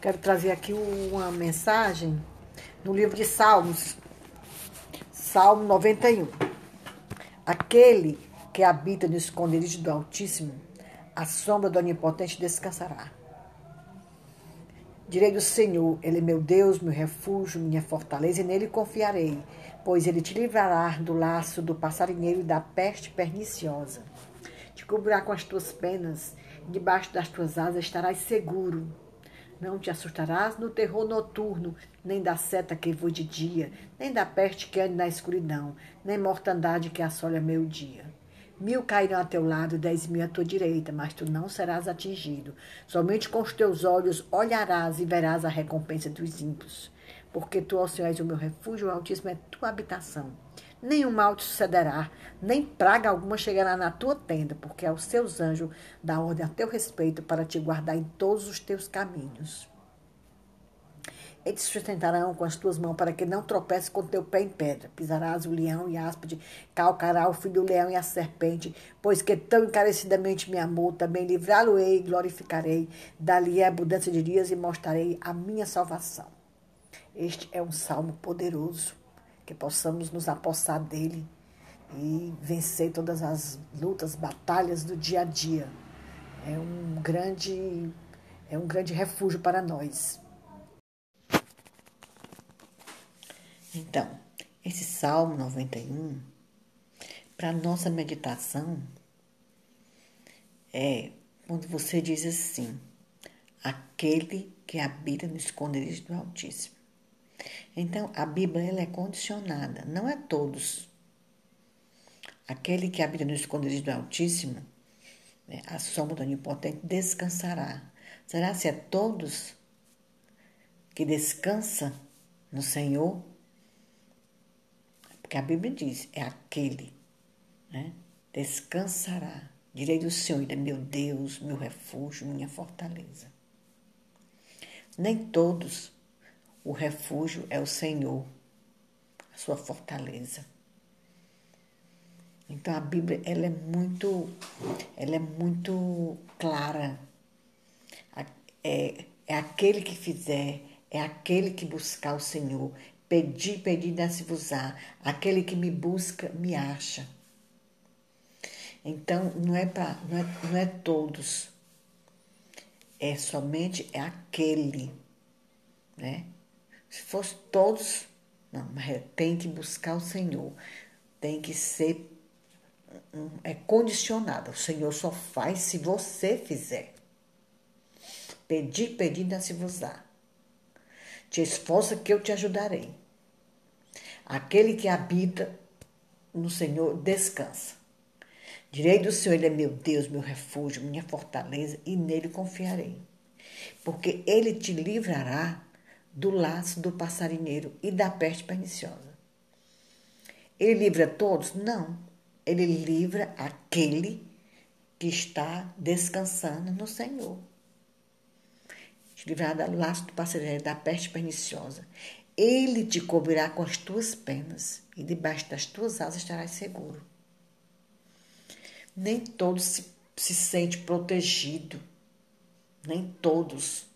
Quero trazer aqui uma mensagem no livro de Salmos, Salmo 91. Aquele que habita no esconderijo do Altíssimo, a sombra do Onipotente descansará. Direi do Senhor, Ele é meu Deus, meu refúgio, minha fortaleza, e nele confiarei, pois Ele te livrará do laço do passarinheiro e da peste perniciosa. Te cobrirá com as tuas penas, debaixo das tuas asas estarás seguro. Não te assustarás no terror noturno, nem da seta que voe de dia, nem da peste que ande na escuridão, nem mortandade que assole a meio-dia. Mil cairão a teu lado, dez mil à tua direita, mas tu não serás atingido. Somente com os teus olhos olharás e verás a recompensa dos ímpios. Porque tu, ó Senhor, és o meu refúgio, o Altíssimo é tua habitação nenhum mal te sucederá, nem praga alguma chegará na tua tenda, porque aos seus anjos dá ordem a teu respeito para te guardar em todos os teus caminhos. Eles te sustentarão com as tuas mãos para que não tropece com teu pé em pedra. Pisarás o leão e áspide, calcará o filho do leão e a serpente, pois que tão encarecidamente me amou, também livrá-lo-ei e glorificarei. Dali é abundância de dias e mostrarei a minha salvação. Este é um salmo poderoso que possamos nos apossar dele e vencer todas as lutas, batalhas do dia a dia. É um grande é um grande refúgio para nós. Então, esse Salmo 91 para nossa meditação é quando você diz assim: aquele que habita no esconderijo do Altíssimo. Então, a Bíblia ela é condicionada, não é todos. Aquele que habita no esconderijo do Altíssimo, né, a sombra do Onipotente, descansará. Será se é todos que descansa no Senhor? Porque a Bíblia diz, é aquele, né? Descansará. Direi do Senhor, ele é meu Deus, meu refúgio, minha fortaleza. Nem todos o refúgio é o Senhor, a sua fortaleza. Então a Bíblia ela é muito, ela é muito clara. É, é aquele que fizer, é aquele que buscar o Senhor. Pedi, pedi, dá-se-vos-á. Aquele que me busca, me acha. Então, não é, pra, não, é, não é todos. É somente é aquele, né? Se fosse todos, não, mas tem que buscar o Senhor. Tem que ser é condicionada. O Senhor só faz se você fizer. Pedir, pedir, dá-se vos dá. Te esforça que eu te ajudarei. Aquele que habita no Senhor descansa. Direi do Senhor, Ele é meu Deus, meu refúgio, minha fortaleza, e nele confiarei. Porque Ele te livrará do laço do passarinheiro e da peste perniciosa. Ele livra todos? Não. Ele livra aquele que está descansando no Senhor. Livrar do laço do passarinheiro e da peste perniciosa. Ele te cobrirá com as tuas penas e debaixo das tuas asas estarás seguro. Nem todos se, se sente protegido. Nem todos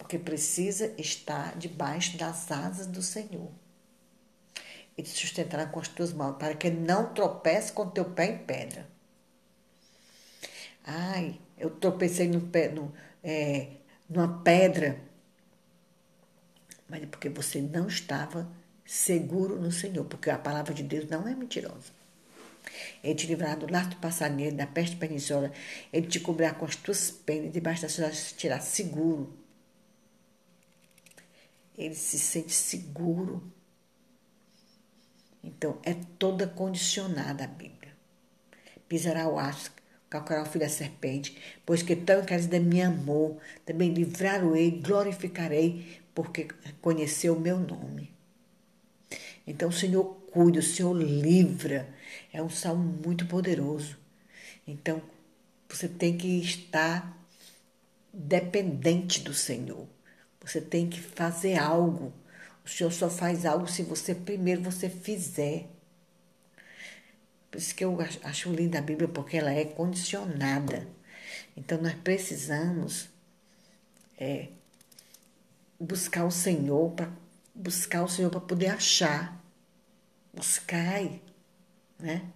porque precisa estar debaixo das asas do Senhor. Ele te sustentará com as tuas mãos, para que não tropece com teu pé em pedra. Ai, eu tropecei no pé, no, é, numa pedra. Mas é porque você não estava seguro no Senhor, porque a palavra de Deus não é mentirosa. Ele te livrará do laço do passarinheiro, da peste perniciosa. Ele te cobrirá com as tuas penas, debaixo das suas te tirar seguro ele se sente seguro. Então, é toda condicionada a Bíblia. Pisará o aço, calcará o filho da serpente, pois que tão encarecida me amor, também livrar-o-ei, glorificarei, porque conheceu o meu nome. Então, o Senhor cuida, o Senhor livra. É um salmo muito poderoso. Então, você tem que estar dependente do Senhor. Você tem que fazer algo. O Senhor só faz algo se você primeiro você fizer. Por isso que eu acho linda a Bíblia, porque ela é condicionada. Então nós precisamos é, buscar o Senhor, para buscar o Senhor para poder achar. Buscai, né?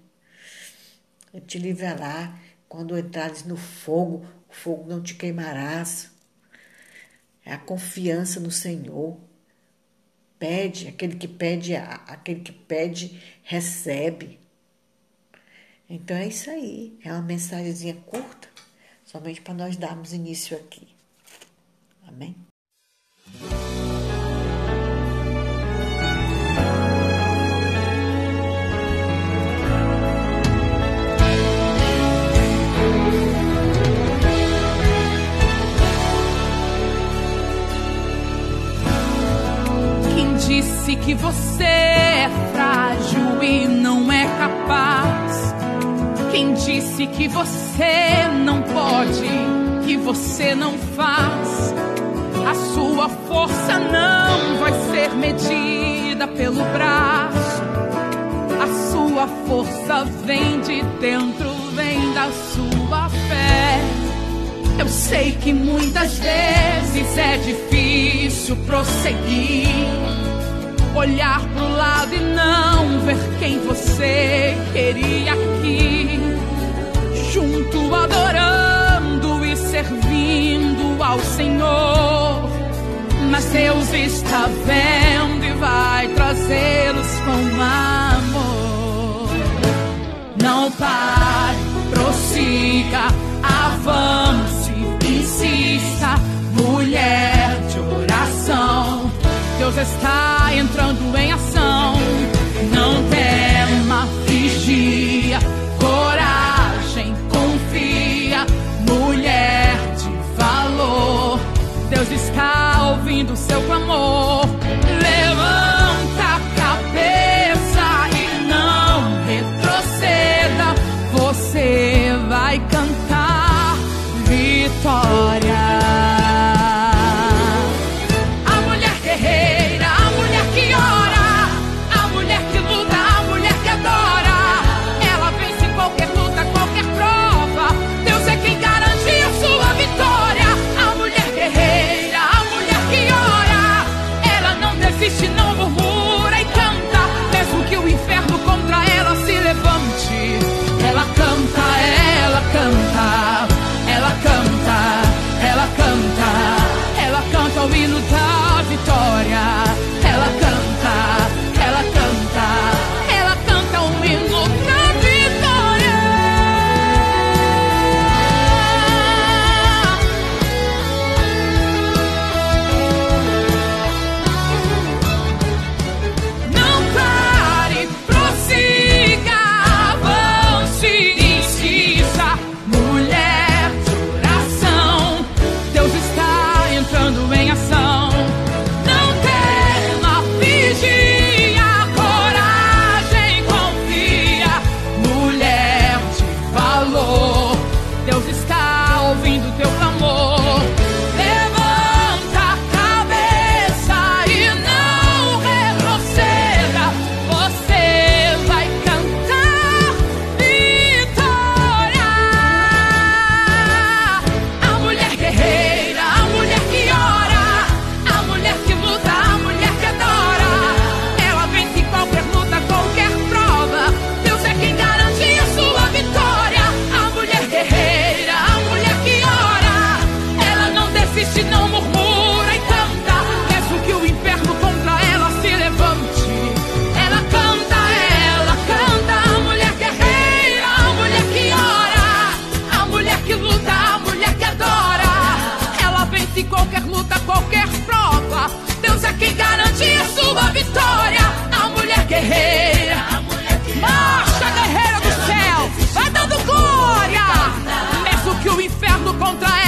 Ele te livrará quando entrares no fogo, o fogo não te queimarás. É a confiança no Senhor. Pede, aquele que pede, aquele que pede, recebe. Então é isso aí. É uma mensagenzinha curta, somente para nós darmos início aqui. Você é frágil e não é capaz? Quem disse que você não pode, que você não faz? A sua força não vai ser medida pelo braço. A sua força vem de dentro, vem da sua fé. Eu sei que muitas vezes é difícil prosseguir, olhar pro lado e não ver quem você queria aqui, junto adorando e servindo ao Senhor. Mas Deus está vendo e vai trazê-los com amor. Não pare, prossiga, avance, Deus está entrando em ação. Não tema, vigia, coragem, confia, mulher de valor. Deus está ouvindo seu clamor. Levanta a cabeça e não retroceda. Você vai cantar vitória. contrae